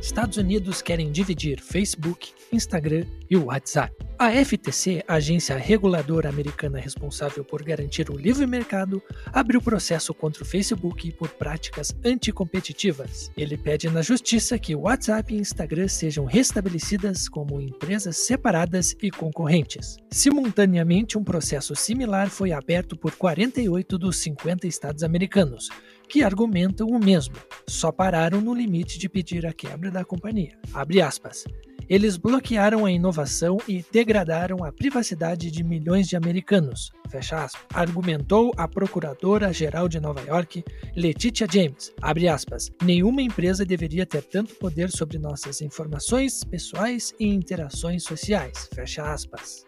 Estados Unidos querem dividir Facebook, Instagram e WhatsApp. A FTC, a agência reguladora americana responsável por garantir o livre mercado, abriu processo contra o Facebook por práticas anticompetitivas. Ele pede na justiça que o WhatsApp e Instagram sejam restabelecidas como empresas separadas e concorrentes. Simultaneamente, um processo similar foi aberto por 48 dos 50 estados americanos, que argumentam o mesmo, só pararam no limite de pedir a quebra da companhia. Abre aspas. Eles bloquearam a inovação e degradaram a privacidade de milhões de americanos, fecha aspas, argumentou a procuradora-geral de Nova York, Letitia James, abre aspas, nenhuma empresa deveria ter tanto poder sobre nossas informações pessoais e interações sociais, fecha aspas.